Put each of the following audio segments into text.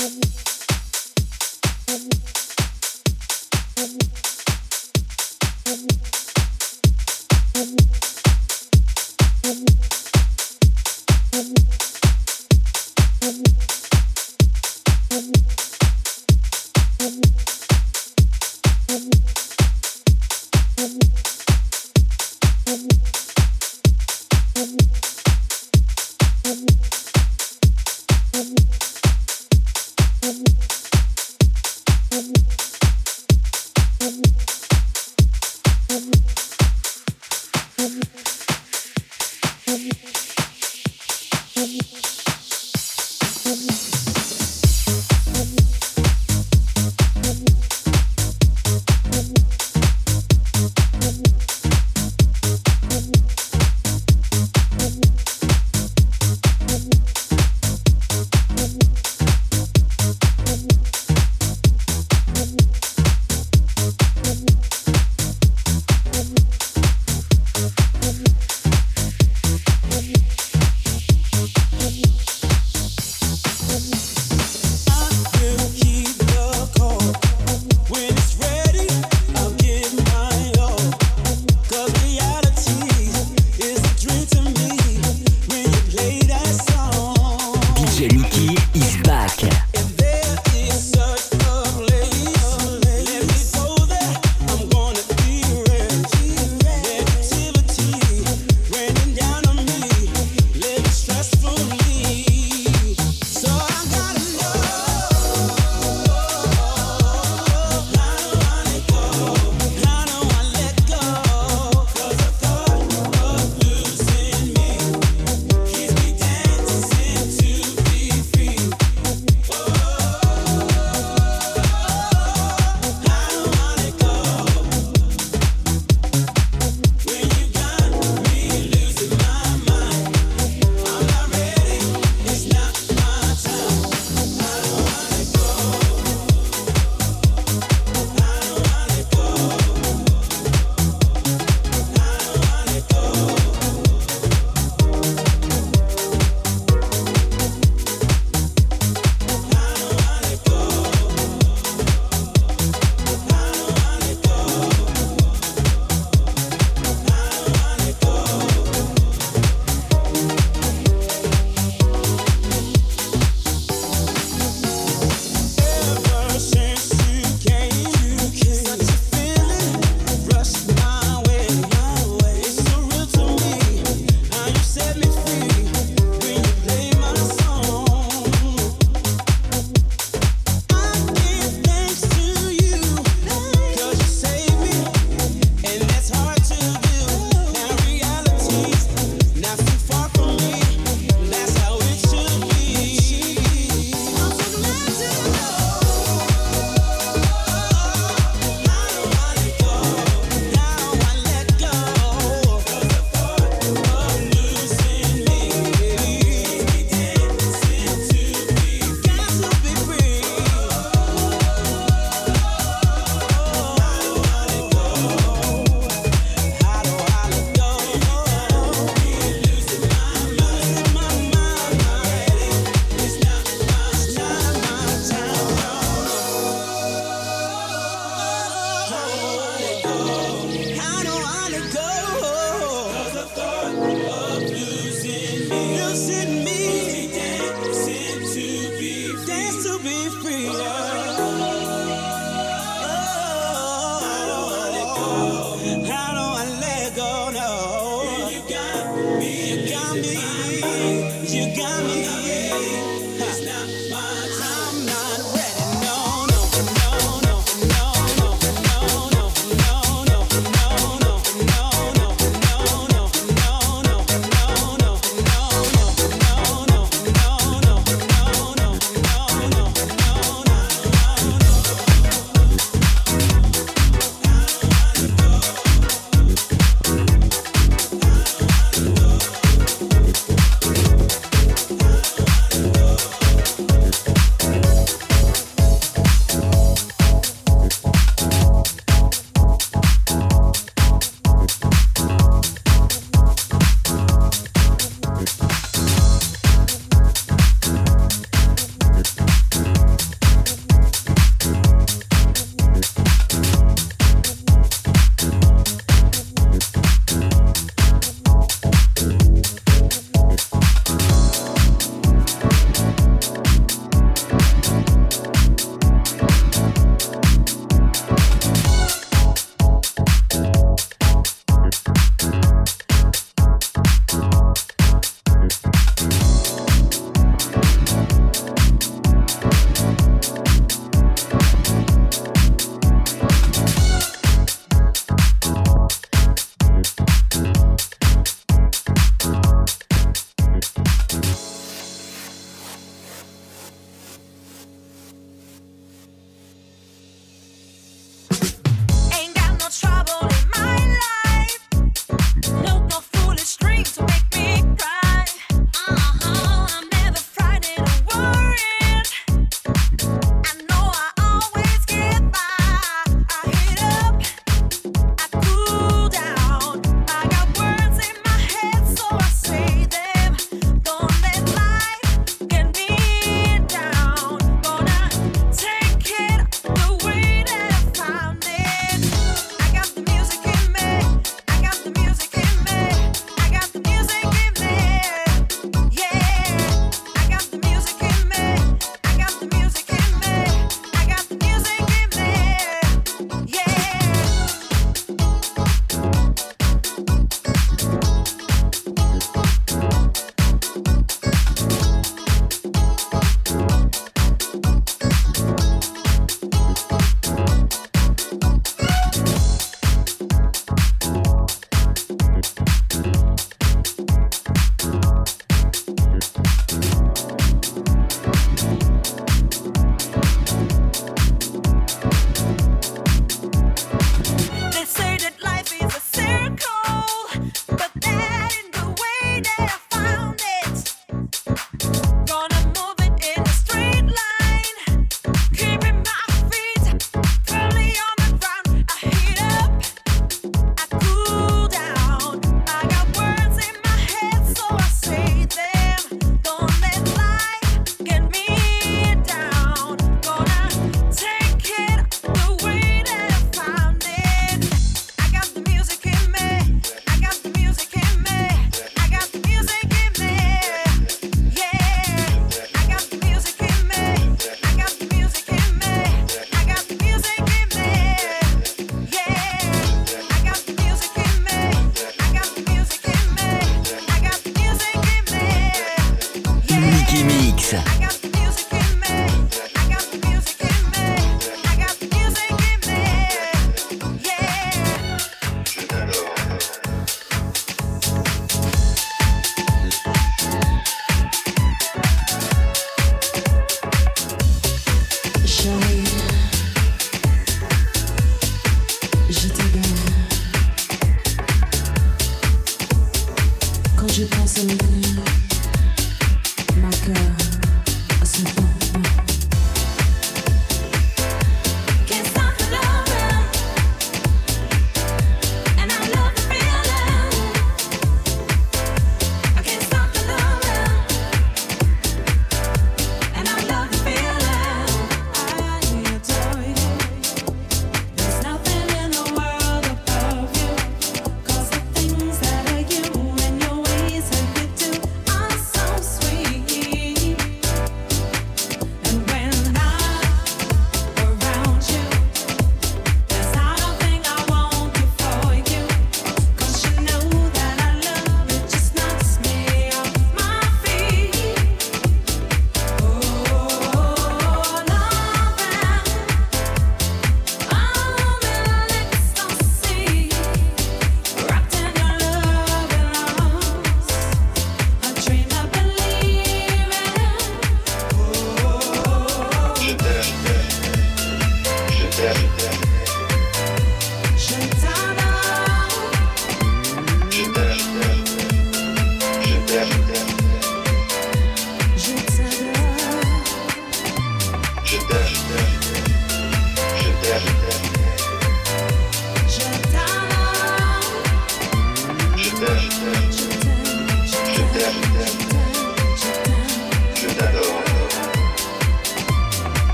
Thank you.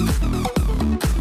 フフフ。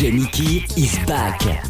Johnny Key is back.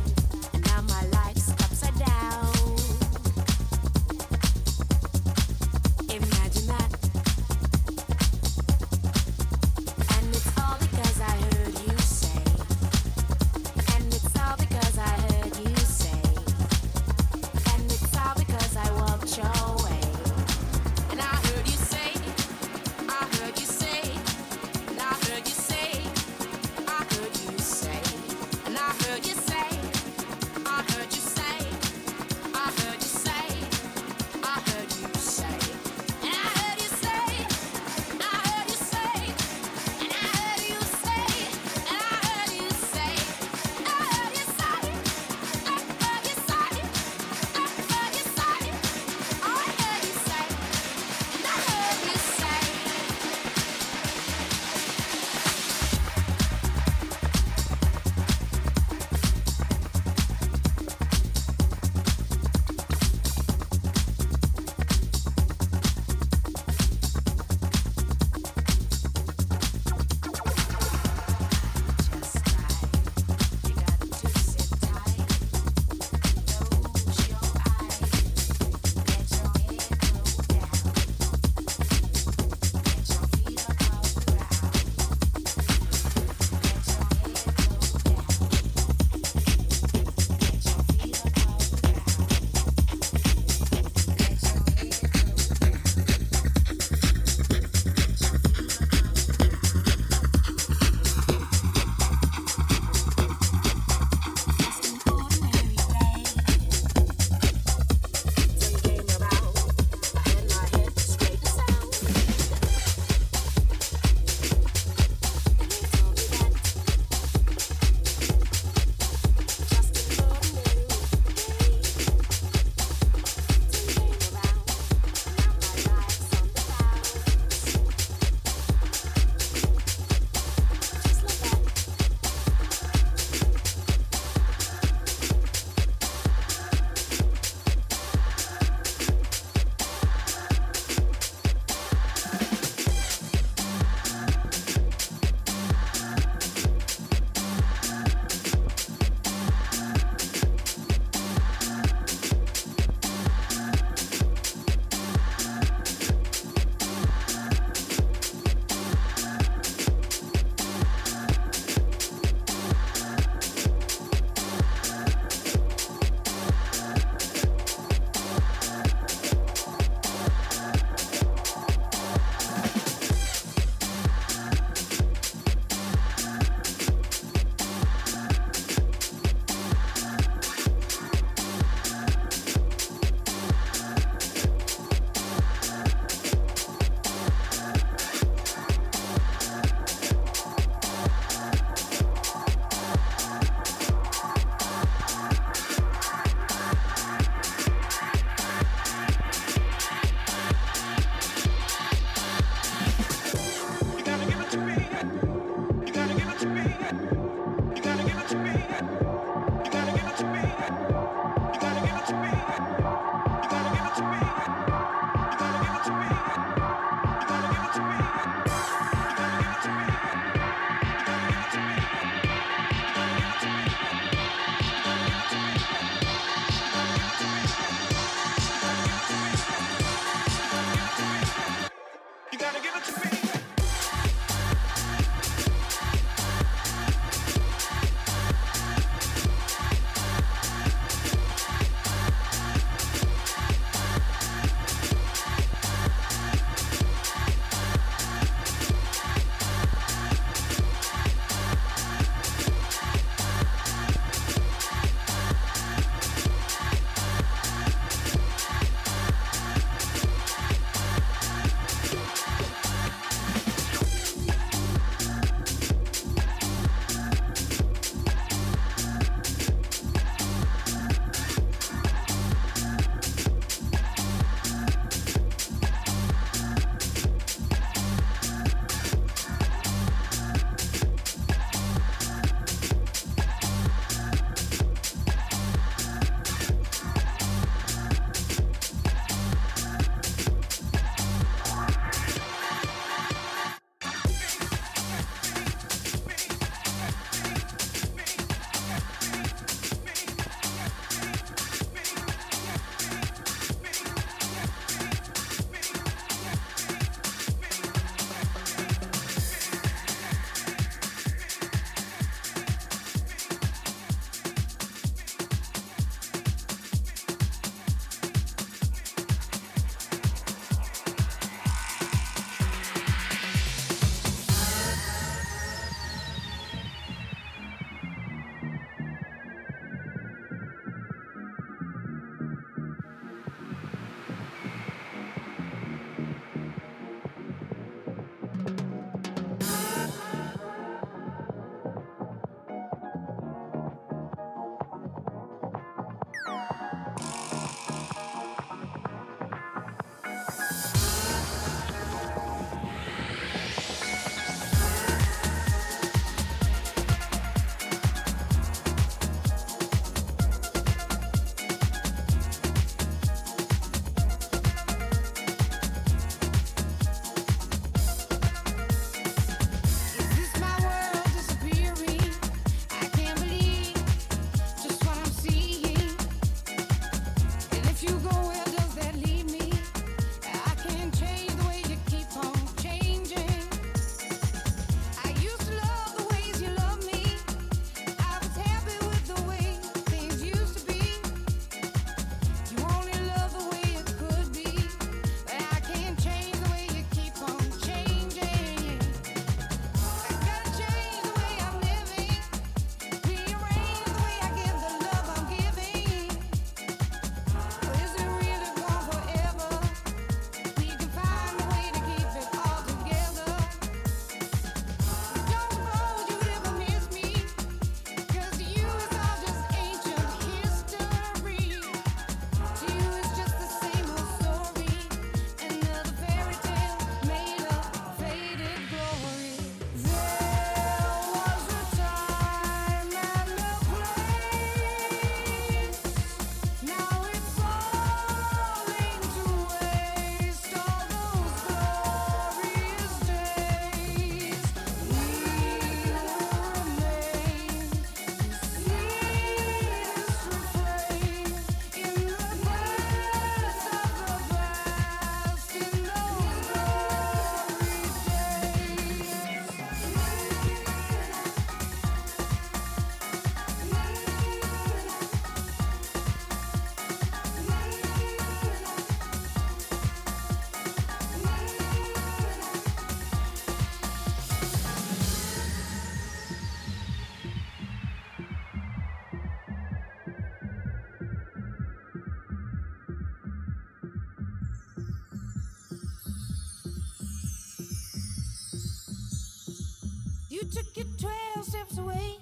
You took your 12 steps away.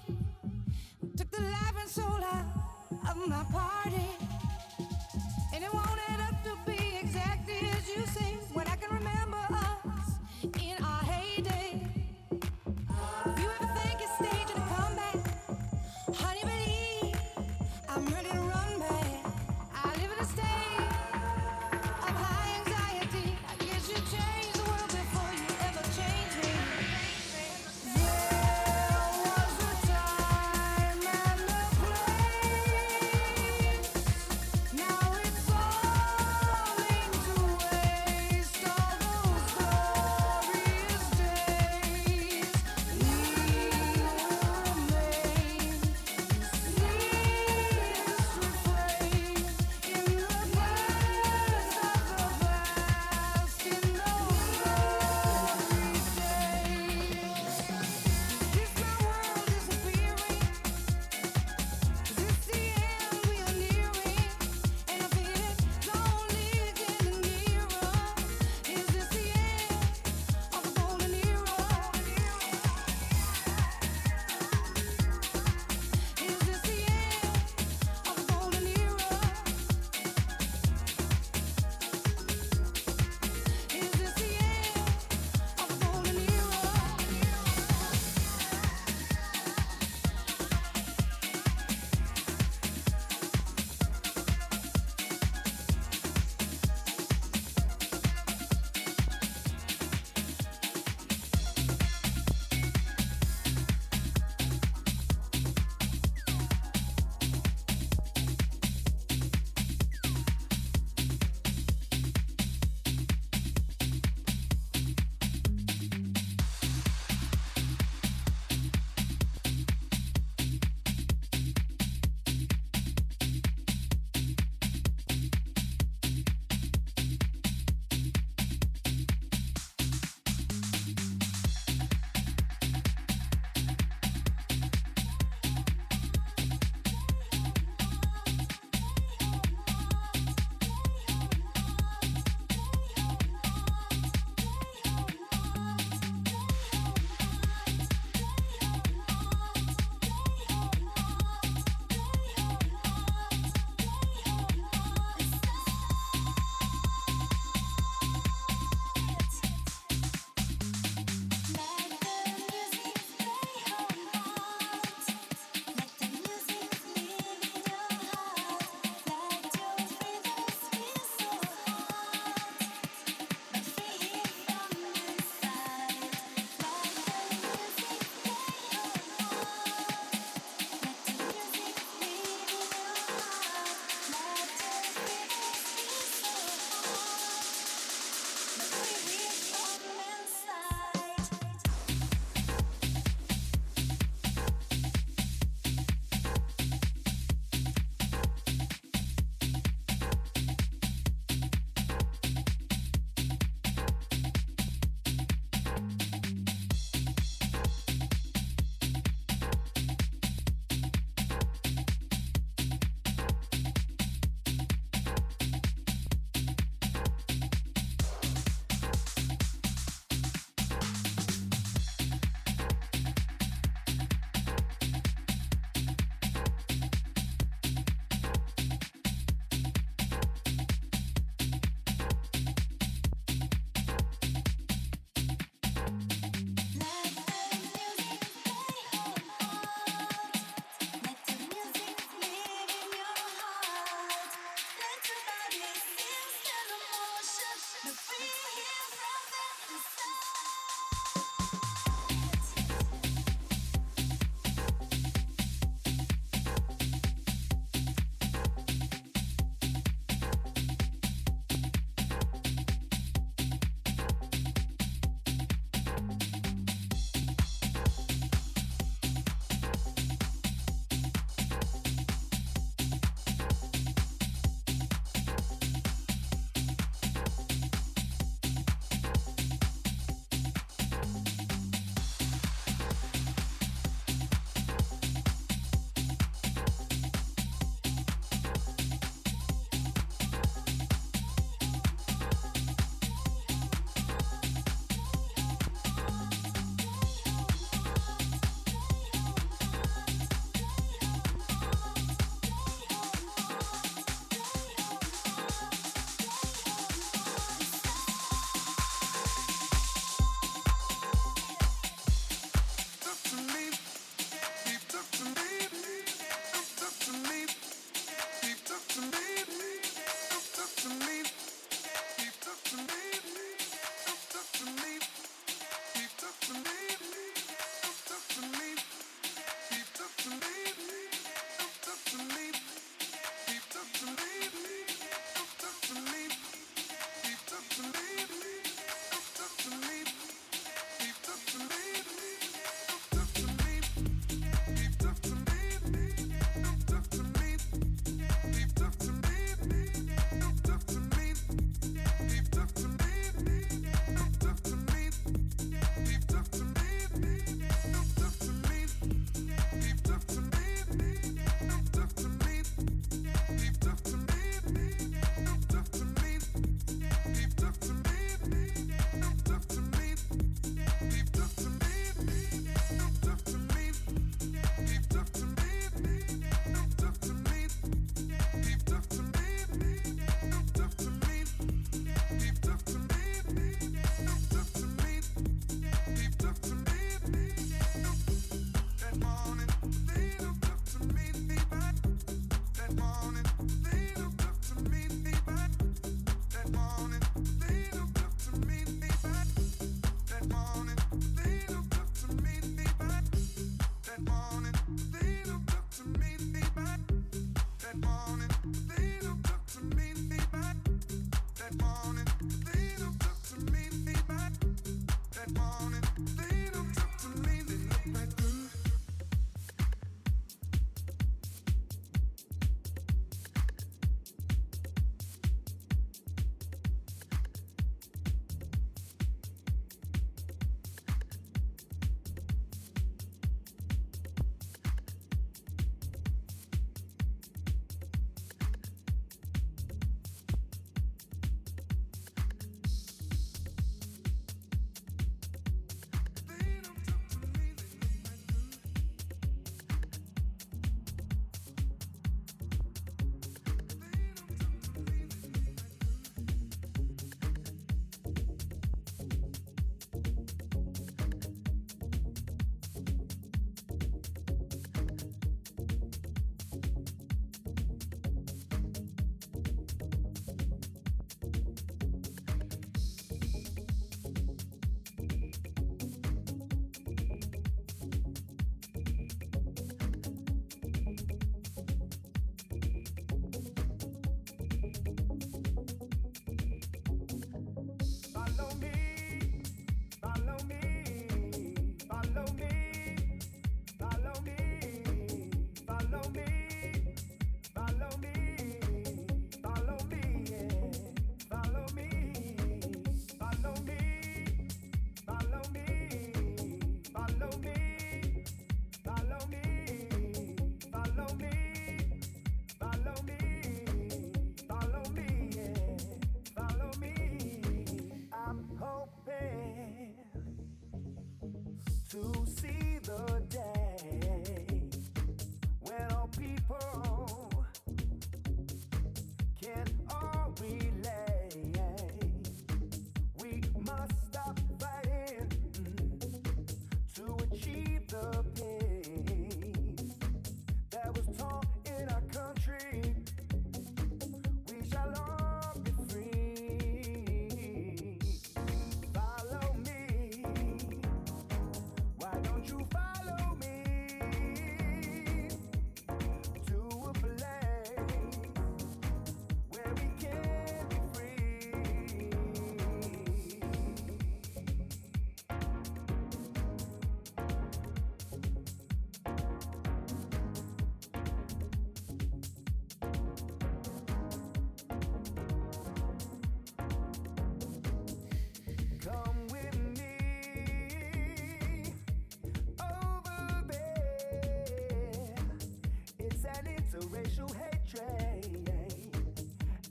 It's a racial hatred,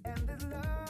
and this love.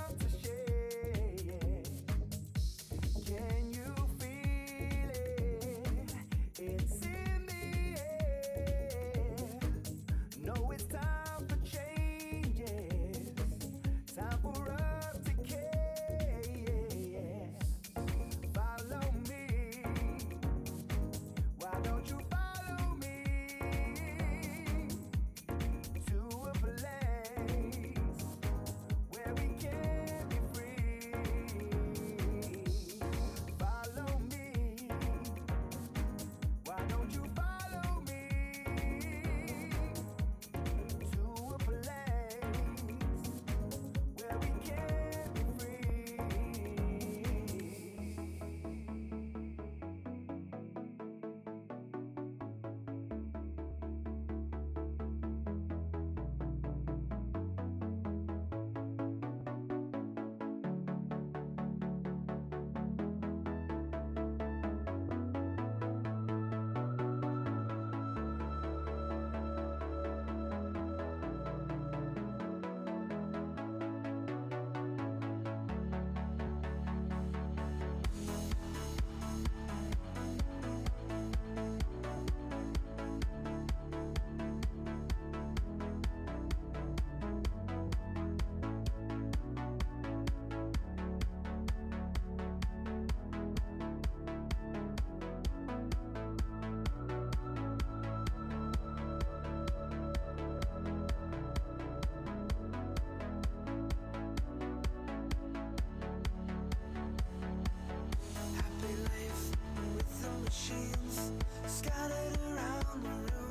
on the road.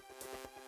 Thank you.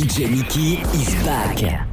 DJ Nicky is back.